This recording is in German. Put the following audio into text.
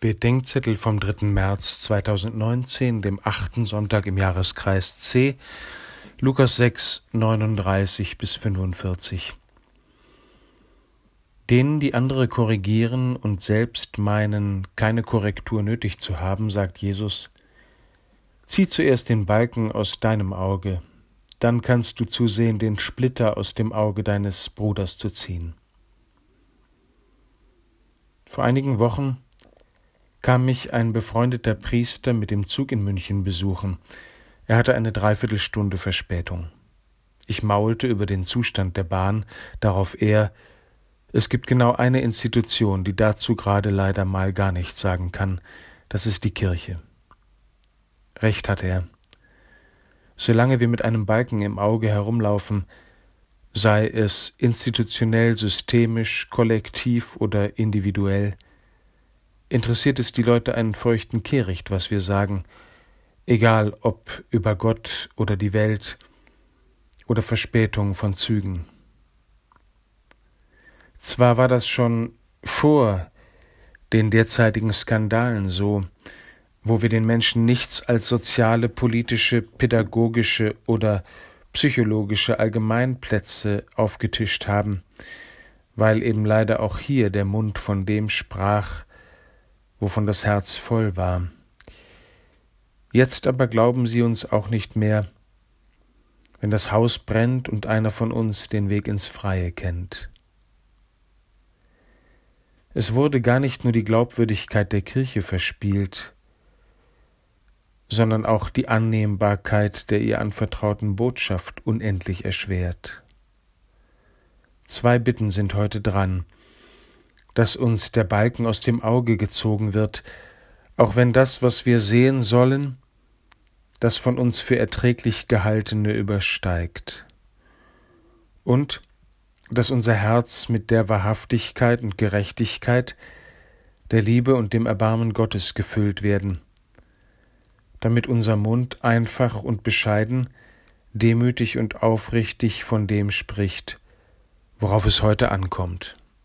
Bedenkzettel vom 3. März 2019, dem achten Sonntag im Jahreskreis C, Lukas 6, 39 bis 45. Denen, die andere korrigieren und selbst meinen, keine Korrektur nötig zu haben, sagt Jesus, zieh zuerst den Balken aus deinem Auge, dann kannst du zusehen, den Splitter aus dem Auge deines Bruders zu ziehen. Vor einigen Wochen kam mich ein befreundeter Priester mit dem Zug in München besuchen. Er hatte eine Dreiviertelstunde Verspätung. Ich maulte über den Zustand der Bahn, darauf er, es gibt genau eine Institution, die dazu gerade leider mal gar nichts sagen kann, das ist die Kirche. Recht hat er. Solange wir mit einem Balken im Auge herumlaufen, sei es institutionell, systemisch, kollektiv oder individuell, interessiert es die Leute einen feuchten Kehricht, was wir sagen, egal ob über Gott oder die Welt oder Verspätung von Zügen. Zwar war das schon vor den derzeitigen Skandalen so, wo wir den Menschen nichts als soziale, politische, pädagogische oder psychologische Allgemeinplätze aufgetischt haben, weil eben leider auch hier der Mund von dem sprach, wovon das Herz voll war. Jetzt aber glauben sie uns auch nicht mehr, wenn das Haus brennt und einer von uns den Weg ins Freie kennt. Es wurde gar nicht nur die Glaubwürdigkeit der Kirche verspielt, sondern auch die Annehmbarkeit der ihr anvertrauten Botschaft unendlich erschwert. Zwei Bitten sind heute dran, dass uns der Balken aus dem Auge gezogen wird, auch wenn das, was wir sehen sollen, das von uns für erträglich gehaltene übersteigt. Und dass unser Herz mit der Wahrhaftigkeit und Gerechtigkeit, der Liebe und dem Erbarmen Gottes gefüllt werden, damit unser Mund einfach und bescheiden, demütig und aufrichtig von dem spricht, worauf es heute ankommt.